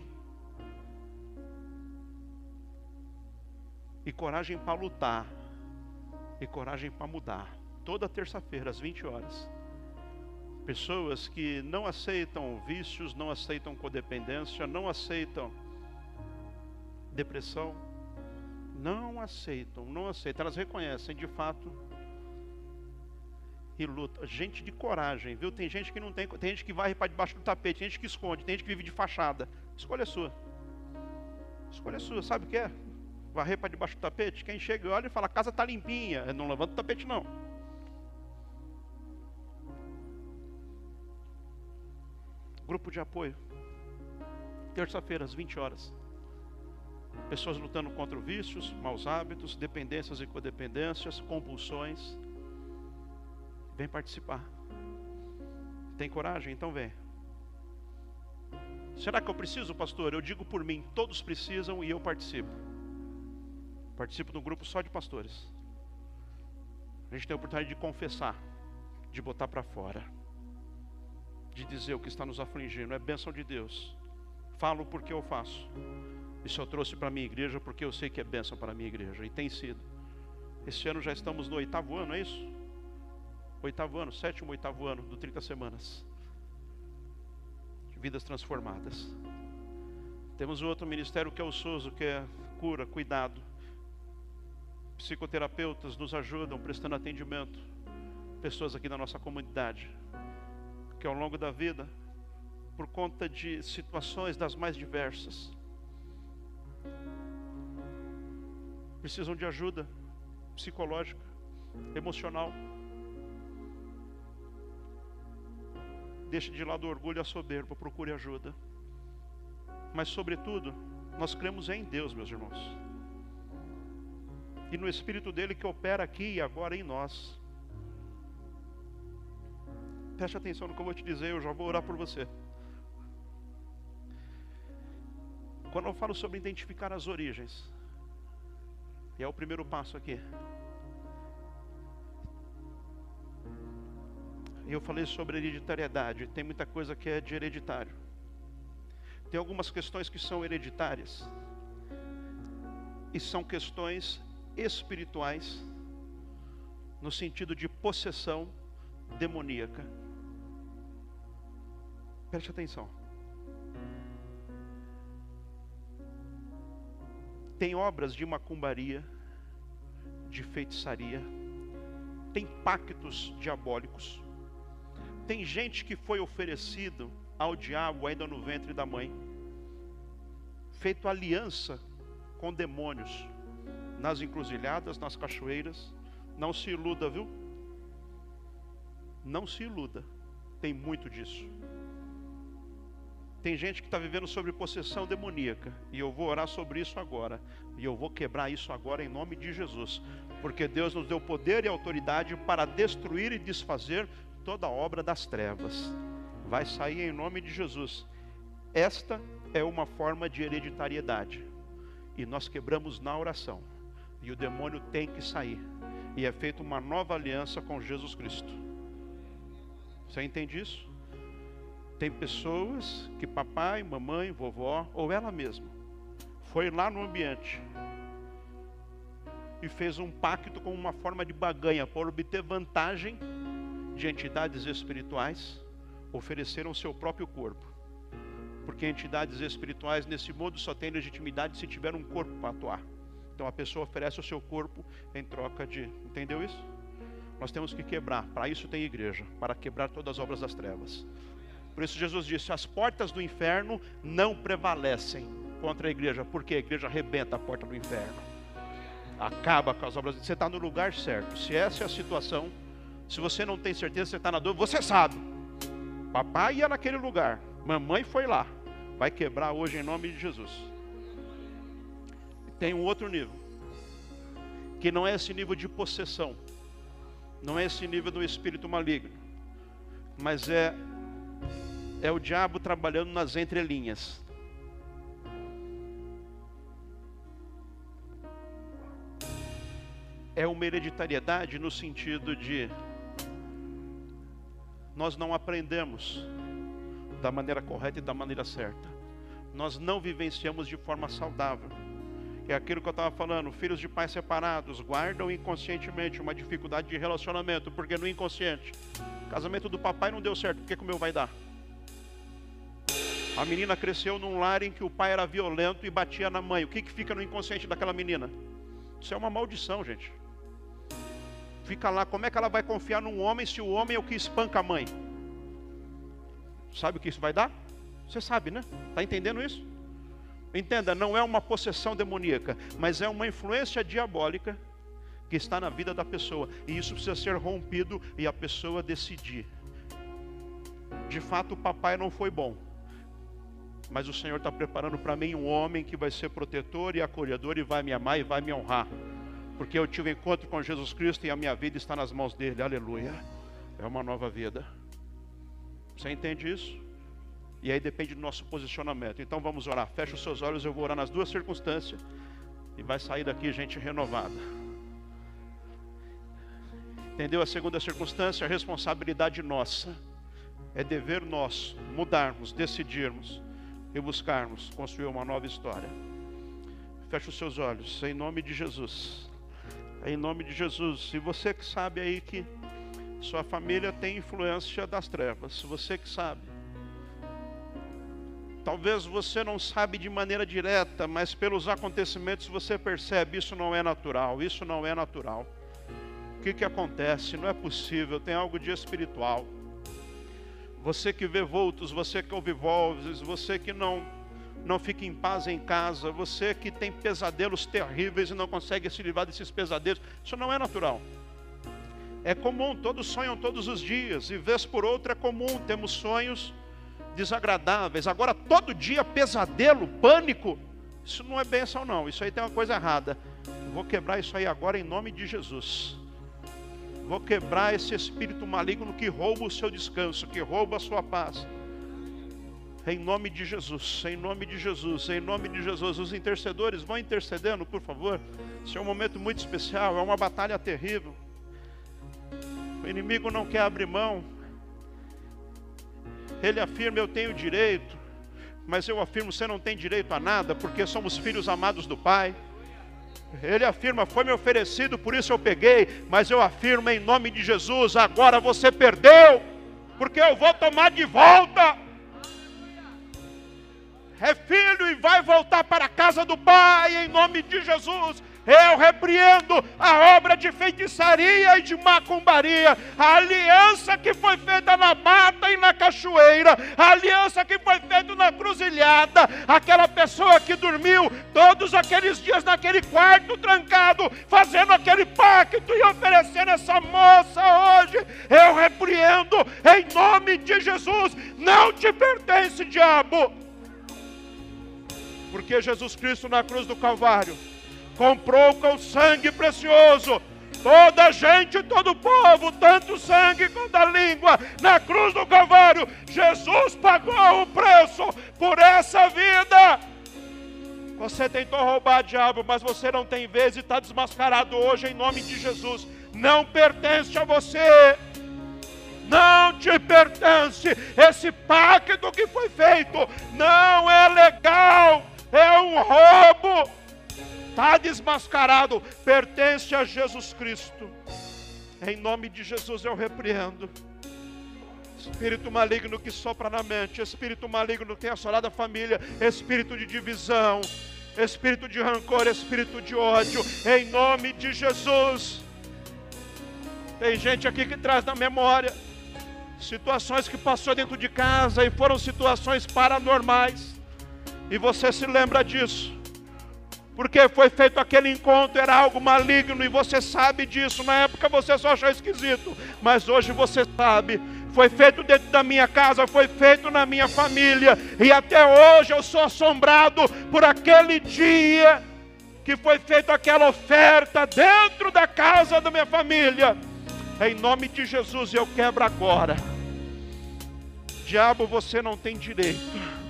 e coragem para lutar e coragem para mudar. Toda terça-feira às 20 horas. Pessoas que não aceitam vícios, não aceitam codependência, não aceitam depressão, não aceitam, não aceitam. Elas reconhecem de fato e luta. Gente de coragem, viu? Tem gente que não tem, tem gente que vai para debaixo do tapete, tem gente que esconde, tem gente que vive de fachada. Escolha sua. Escolha sua, sabe o que é? Varrer para debaixo do tapete? Quem chega olha e fala, a casa está limpinha. Não levanta o tapete, não. Grupo de apoio. Terça-feira, às 20 horas. Pessoas lutando contra vícios, maus hábitos, dependências e codependências, compulsões. Vem participar. Tem coragem? Então vem. Será que eu preciso, pastor? Eu digo por mim, todos precisam e eu participo. Participo de um grupo só de pastores. A gente tem a oportunidade de confessar, de botar para fora, de dizer o que está nos afligindo. É bênção de Deus. Falo porque eu faço. Isso eu trouxe para a minha igreja porque eu sei que é bênção para a minha igreja. E tem sido. Esse ano já estamos no oitavo ano, é isso? Oitavo ano, sétimo, oitavo ano do 30 semanas. Vidas transformadas. Temos outro ministério que é o SOSO, que é cura, cuidado. Psicoterapeutas nos ajudam prestando atendimento. Pessoas aqui da nossa comunidade. Que ao longo da vida, por conta de situações das mais diversas, precisam de ajuda psicológica, emocional. Deixe de lado o orgulho e a soberba, procure ajuda. Mas, sobretudo, nós cremos em Deus, meus irmãos. E no Espírito dele que opera aqui e agora em nós. Preste atenção no que eu vou te dizer, eu já vou orar por você. Quando eu falo sobre identificar as origens, e é o primeiro passo aqui. Eu falei sobre hereditariedade. Tem muita coisa que é de hereditário. Tem algumas questões que são hereditárias. E são questões espirituais, no sentido de possessão demoníaca. Preste atenção. Tem obras de macumbaria, de feitiçaria, tem pactos diabólicos, tem gente que foi oferecido ao diabo ainda no ventre da mãe, feito aliança com demônios, nas encruzilhadas, nas cachoeiras. Não se iluda, viu? Não se iluda, tem muito disso. Tem gente que está vivendo sobre possessão demoníaca. E eu vou orar sobre isso agora. E eu vou quebrar isso agora em nome de Jesus. Porque Deus nos deu poder e autoridade para destruir e desfazer toda obra das trevas. Vai sair em nome de Jesus. Esta é uma forma de hereditariedade. E nós quebramos na oração. E o demônio tem que sair. E é feita uma nova aliança com Jesus Cristo. Você entende isso? Tem pessoas que papai, mamãe, vovó, ou ela mesma, foi lá no ambiente e fez um pacto com uma forma de baganha para obter vantagem de entidades espirituais, ofereceram seu próprio corpo. Porque entidades espirituais nesse mundo só têm legitimidade se tiver um corpo para atuar. Então a pessoa oferece o seu corpo em troca de. Entendeu isso? Nós temos que quebrar. Para isso tem igreja para quebrar todas as obras das trevas. Por isso Jesus disse: as portas do inferno não prevalecem contra a igreja, porque a igreja arrebenta a porta do inferno. Acaba com as obras. Você está no lugar certo. Se essa é a situação, se você não tem certeza, você está na dúvida, você sabe. Papai ia naquele lugar, mamãe foi lá. Vai quebrar hoje em nome de Jesus. Tem um outro nível, que não é esse nível de possessão, não é esse nível do espírito maligno, mas é é o diabo trabalhando nas entrelinhas. É uma hereditariedade no sentido de nós não aprendemos da maneira correta e da maneira certa. Nós não vivenciamos de forma saudável. É aquilo que eu estava falando, filhos de pais separados guardam inconscientemente uma dificuldade de relacionamento, porque no inconsciente, casamento do papai não deu certo, por que, que o meu vai dar? A menina cresceu num lar em que o pai era violento e batia na mãe. O que, que fica no inconsciente daquela menina? Isso é uma maldição, gente. Fica lá, como é que ela vai confiar num homem se o homem é o que espanca a mãe? Sabe o que isso vai dar? Você sabe, né? Está entendendo isso? Entenda, não é uma possessão demoníaca, mas é uma influência diabólica que está na vida da pessoa. E isso precisa ser rompido e a pessoa decidir. De fato, o papai não foi bom. Mas o Senhor está preparando para mim um homem que vai ser protetor e acolhedor e vai me amar e vai me honrar. Porque eu tive um encontro com Jesus Cristo e a minha vida está nas mãos dele. Aleluia. É uma nova vida. Você entende isso? E aí depende do nosso posicionamento. Então vamos orar. Feche os seus olhos, eu vou orar nas duas circunstâncias. E vai sair daqui gente renovada. Entendeu? A segunda circunstância, a responsabilidade nossa. É dever nosso mudarmos, decidirmos e buscarmos construir uma nova história. Feche os seus olhos, em nome de Jesus. Em nome de Jesus. E você que sabe aí que sua família tem influência das trevas, você que sabe. Talvez você não sabe de maneira direta, mas pelos acontecimentos você percebe, isso não é natural, isso não é natural. O que, que acontece? Não é possível, tem algo de espiritual. Você que vê vultos, você que ouve vozes, você que não não fica em paz em casa, você que tem pesadelos terríveis e não consegue se livrar desses pesadelos, isso não é natural. É comum, todos sonham todos os dias, e vez por outra é comum, temos sonhos desagradáveis. Agora, todo dia, pesadelo, pânico, isso não é bênção, não. Isso aí tem uma coisa errada. vou quebrar isso aí agora em nome de Jesus. Vou quebrar esse espírito maligno que rouba o seu descanso, que rouba a sua paz. Em nome de Jesus, em nome de Jesus, em nome de Jesus. Os intercedores vão intercedendo, por favor. Isso é um momento muito especial, é uma batalha terrível. O inimigo não quer abrir mão. Ele afirma: Eu tenho direito. Mas eu afirmo: Você não tem direito a nada, porque somos filhos amados do Pai. Ele afirma: Foi me oferecido, por isso eu peguei. Mas eu afirmo em nome de Jesus: Agora você perdeu, porque eu vou tomar de volta. É filho e vai voltar para a casa do Pai em nome de Jesus. Eu repreendo a obra de feitiçaria e de macumbaria, a aliança que foi feita na mata e na cachoeira, a aliança que foi feita na cruzilhada, aquela pessoa que dormiu todos aqueles dias naquele quarto trancado, fazendo aquele pacto e oferecendo essa moça hoje, eu repreendo em nome de Jesus, não te pertence, diabo, porque Jesus Cristo na cruz do Calvário comprou com sangue precioso toda gente, todo o povo, tanto sangue quanto a língua, na cruz do Calvário, Jesus pagou o preço por essa vida. Você tentou roubar diabo, mas você não tem vez e está desmascarado hoje em nome de Jesus. Não pertence a você. Não te pertence. Esse pacto que foi feito não é legal. É um roubo. Está desmascarado, pertence a Jesus Cristo. Em nome de Jesus eu repreendo. Espírito maligno que sopra na mente, espírito maligno que tem assolado a família, espírito de divisão, espírito de rancor, espírito de ódio, em nome de Jesus. Tem gente aqui que traz na memória situações que passou dentro de casa e foram situações paranormais, e você se lembra disso porque foi feito aquele encontro, era algo maligno e você sabe disso. Na época você só achou esquisito, mas hoje você sabe. Foi feito dentro da minha casa, foi feito na minha família, e até hoje eu sou assombrado por aquele dia que foi feita aquela oferta dentro da casa da minha família. Em nome de Jesus eu quebro agora. Diabo, você não tem direito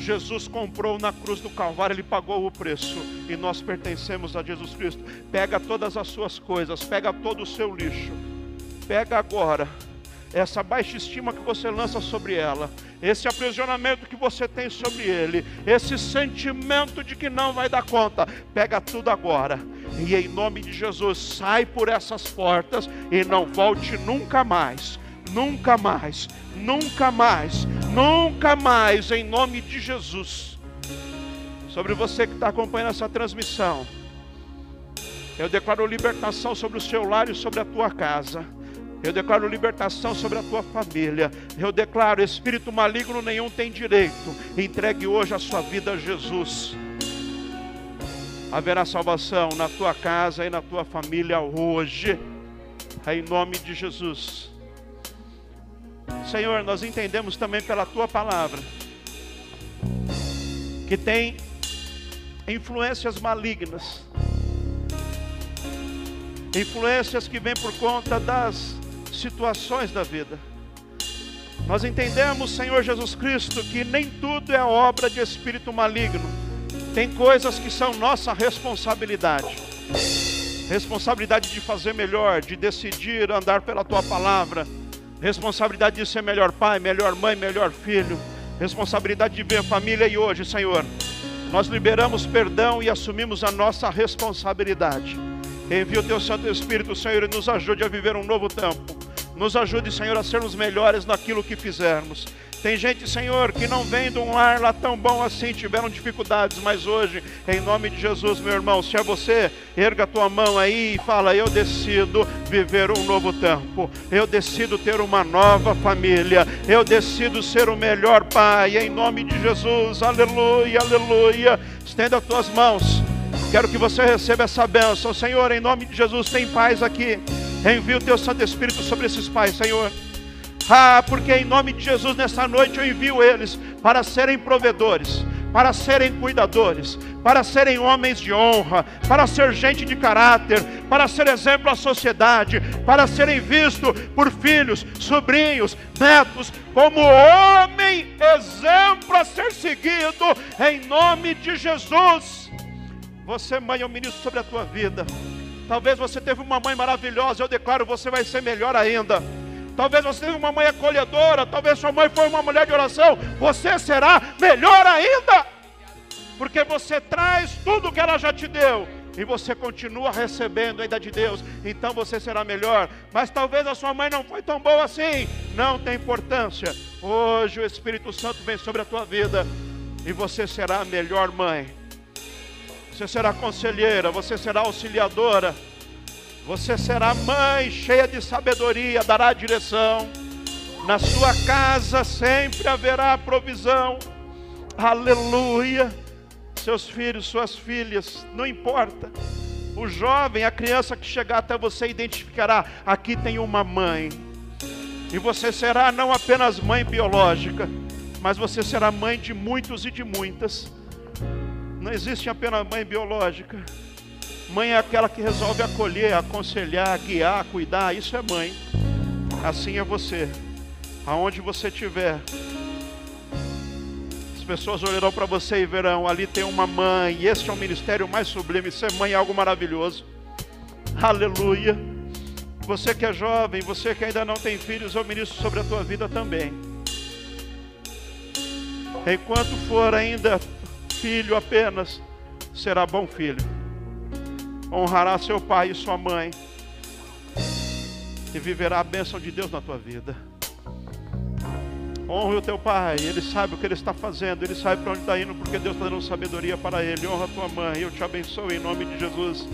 Jesus comprou na cruz do Calvário, Ele pagou o preço e nós pertencemos a Jesus Cristo. Pega todas as suas coisas, pega todo o seu lixo, pega agora essa baixa estima que você lança sobre ela, esse aprisionamento que você tem sobre ele, esse sentimento de que não vai dar conta, pega tudo agora e em nome de Jesus sai por essas portas e não volte nunca mais nunca mais, nunca mais, nunca mais, em nome de Jesus. Sobre você que está acompanhando essa transmissão, eu declaro libertação sobre o seu lar e sobre a tua casa. Eu declaro libertação sobre a tua família. Eu declaro: espírito maligno nenhum tem direito. Entregue hoje a sua vida a Jesus. Haverá salvação na tua casa e na tua família hoje. Em nome de Jesus. Senhor, nós entendemos também pela tua palavra que tem influências malignas, influências que vêm por conta das situações da vida. Nós entendemos, Senhor Jesus Cristo, que nem tudo é obra de espírito maligno. Tem coisas que são nossa responsabilidade. Responsabilidade de fazer melhor, de decidir andar pela tua palavra. Responsabilidade de ser melhor pai, melhor mãe, melhor filho. Responsabilidade de ver família e hoje, Senhor, nós liberamos perdão e assumimos a nossa responsabilidade. Envia o teu Santo Espírito, Senhor, e nos ajude a viver um novo tempo. Nos ajude, Senhor, a sermos melhores naquilo que fizermos. Tem gente, Senhor, que não vem de um lar lá tão bom assim, tiveram dificuldades, mas hoje, em nome de Jesus, meu irmão, se é você, erga a tua mão aí e fala: Eu decido viver um novo tempo, eu decido ter uma nova família, eu decido ser o melhor pai, em nome de Jesus, aleluia, aleluia. Estenda as tuas mãos, quero que você receba essa bênção, Senhor, em nome de Jesus, tem paz aqui. Envia o teu Santo Espírito sobre esses pais, Senhor. Ah, porque em nome de Jesus, nessa noite eu envio eles para serem provedores, para serem cuidadores, para serem homens de honra, para ser gente de caráter, para ser exemplo à sociedade, para serem vistos por filhos, sobrinhos, netos, como homem exemplo a ser seguido, em nome de Jesus. Você, mãe, eu ministro sobre a tua vida. Talvez você teve uma mãe maravilhosa, eu declaro, você vai ser melhor ainda. Talvez você teve uma mãe acolhedora, talvez sua mãe foi uma mulher de oração, você será melhor ainda. Porque você traz tudo que ela já te deu e você continua recebendo ainda de Deus, então você será melhor. Mas talvez a sua mãe não foi tão boa assim, não tem importância. Hoje o Espírito Santo vem sobre a tua vida e você será a melhor mãe você será conselheira, você será auxiliadora, você será mãe cheia de sabedoria, dará direção. Na sua casa sempre haverá provisão. Aleluia. Seus filhos, suas filhas, não importa. O jovem, a criança que chegar até você identificará: aqui tem uma mãe. E você será não apenas mãe biológica, mas você será mãe de muitos e de muitas. Não existe apenas mãe biológica. Mãe é aquela que resolve acolher, aconselhar, guiar, cuidar. Isso é mãe. Assim é você. Aonde você estiver, as pessoas olharão para você e verão: ali tem uma mãe. E esse é o ministério mais sublime. Ser mãe é algo maravilhoso. Aleluia. Você que é jovem, você que ainda não tem filhos, eu ministro sobre a tua vida também. Enquanto for ainda filho apenas, será bom filho. Honrará seu pai e sua mãe. E viverá a bênção de Deus na tua vida. Honre o teu pai, ele sabe o que ele está fazendo, ele sabe para onde está indo, porque Deus está dando sabedoria para ele. Honra a tua mãe, eu te abençoo em nome de Jesus.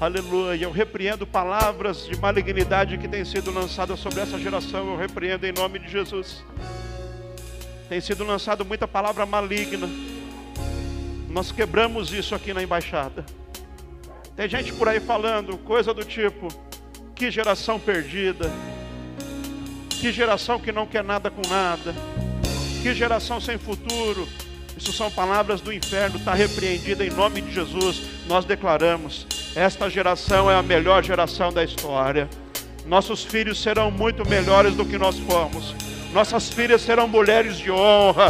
Aleluia. Eu repreendo palavras de malignidade que têm sido lançadas sobre essa geração. Eu repreendo em nome de Jesus. Tem sido lançado muita palavra maligna. Nós quebramos isso aqui na embaixada. Tem gente por aí falando coisa do tipo: que geração perdida, que geração que não quer nada com nada, que geração sem futuro. Isso são palavras do inferno, está repreendida em nome de Jesus. Nós declaramos: esta geração é a melhor geração da história. Nossos filhos serão muito melhores do que nós fomos. Nossas filhas serão mulheres de honra.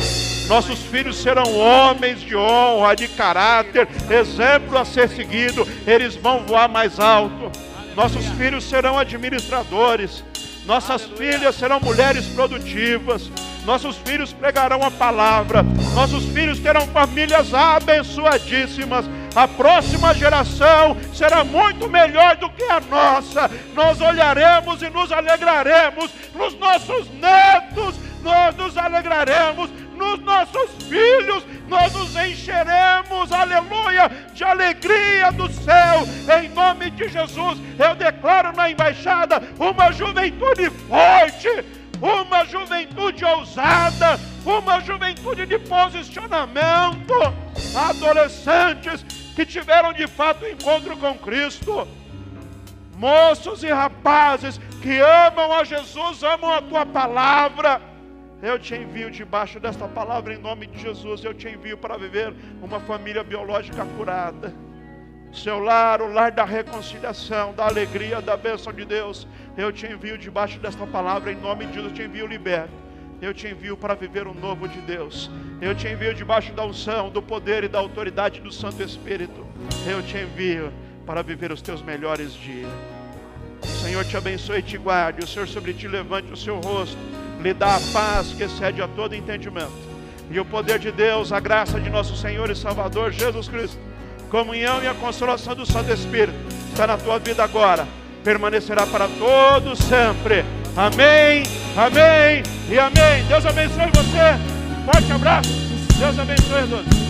Nossos filhos serão homens de honra, de caráter, exemplo a ser seguido. Eles vão voar mais alto. Nossos filhos serão administradores. Nossas filhas serão mulheres produtivas. Nossos filhos pregarão a palavra. Nossos filhos terão famílias abençoadíssimas. A próxima geração será muito melhor do que a nossa. Nós olharemos e nos alegraremos nos nossos netos, nós nos alegraremos nos nossos filhos, nós nos encheremos, aleluia, de alegria do céu, em nome de Jesus, eu declaro na embaixada uma juventude forte, uma juventude ousada, uma juventude de posicionamento, adolescentes que tiveram de fato encontro com Cristo, moços e rapazes que amam a Jesus, amam a tua palavra. Eu te envio debaixo desta palavra em nome de Jesus. Eu te envio para viver uma família biológica curada. Seu lar, o lar da reconciliação, da alegria, da bênção de Deus. Eu te envio debaixo desta palavra em nome de Jesus. Eu te envio liberto. Eu te envio para viver o novo de Deus. Eu te envio debaixo da unção, do poder e da autoridade do Santo Espírito. Eu te envio para viver os teus melhores dias. O Senhor te abençoe e te guarde. O Senhor sobre ti levante o seu rosto, lhe dá a paz que excede a todo entendimento. E o poder de Deus, a graça de nosso Senhor e Salvador Jesus Cristo, comunhão e a consolação do Santo Espírito está na tua vida agora, permanecerá para todos sempre. Amém, amém e amém. Deus abençoe você. Forte abraço. Deus abençoe todos.